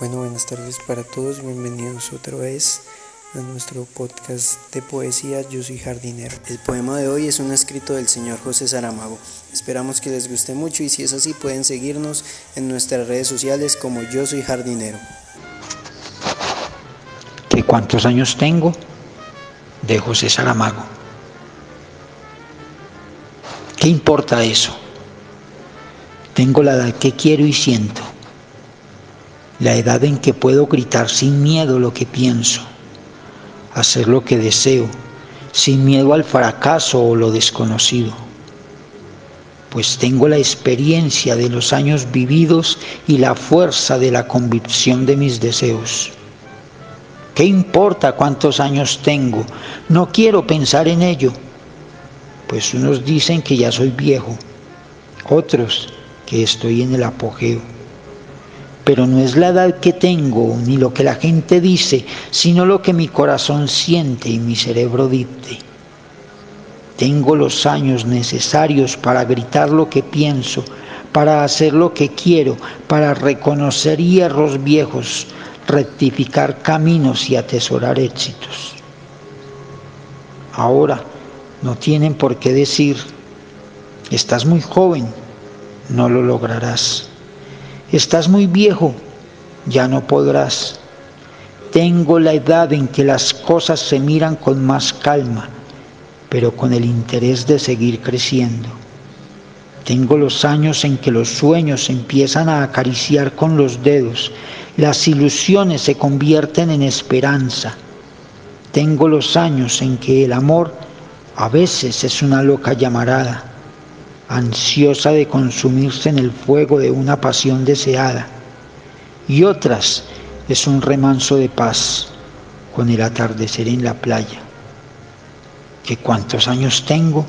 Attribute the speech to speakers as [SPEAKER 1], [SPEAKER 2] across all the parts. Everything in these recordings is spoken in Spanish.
[SPEAKER 1] Bueno, buenas tardes para todos, bienvenidos otra vez a nuestro podcast de poesía Yo soy jardinero. El poema de hoy es un escrito del señor José Saramago. Esperamos que les guste mucho y si es así pueden seguirnos en nuestras redes sociales como Yo soy jardinero.
[SPEAKER 2] ¿Qué cuántos años tengo? De José Saramago. ¿Qué importa eso? Tengo la edad que quiero y siento la edad en que puedo gritar sin miedo lo que pienso, hacer lo que deseo, sin miedo al fracaso o lo desconocido, pues tengo la experiencia de los años vividos y la fuerza de la convicción de mis deseos. ¿Qué importa cuántos años tengo? No quiero pensar en ello, pues unos dicen que ya soy viejo, otros que estoy en el apogeo pero no es la edad que tengo ni lo que la gente dice, sino lo que mi corazón siente y mi cerebro dicte. Tengo los años necesarios para gritar lo que pienso, para hacer lo que quiero, para reconocer hierros viejos, rectificar caminos y atesorar éxitos. Ahora no tienen por qué decir, estás muy joven, no lo lograrás Estás muy viejo, ya no podrás. Tengo la edad en que las cosas se miran con más calma, pero con el interés de seguir creciendo. Tengo los años en que los sueños empiezan a acariciar con los dedos, las ilusiones se convierten en esperanza. Tengo los años en que el amor a veces es una loca llamarada ansiosa de consumirse en el fuego de una pasión deseada, y otras es un remanso de paz con el atardecer en la playa. ¿Que cuántos años tengo?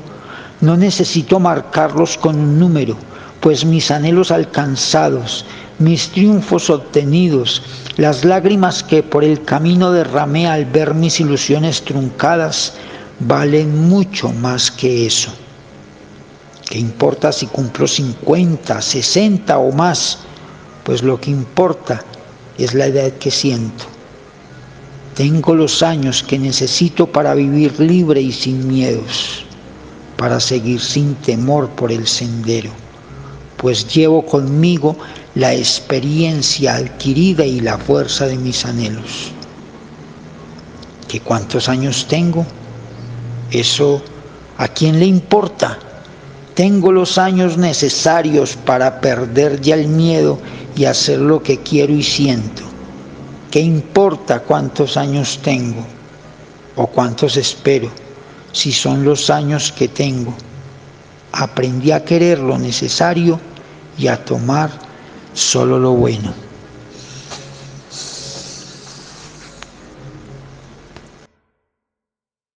[SPEAKER 2] No necesito marcarlos con un número, pues mis anhelos alcanzados, mis triunfos obtenidos, las lágrimas que por el camino derramé al ver mis ilusiones truncadas, valen mucho más que eso. ¿Qué importa si cumplo 50, 60 o más? Pues lo que importa es la edad que siento. Tengo los años que necesito para vivir libre y sin miedos, para seguir sin temor por el sendero, pues llevo conmigo la experiencia adquirida y la fuerza de mis anhelos. ¿Qué cuántos años tengo? Eso, ¿a quién le importa? Tengo los años necesarios para perder ya el miedo y hacer lo que quiero y siento. ¿Qué importa cuántos años tengo o cuántos espero si son los años que tengo? Aprendí a querer lo necesario y a tomar solo lo bueno.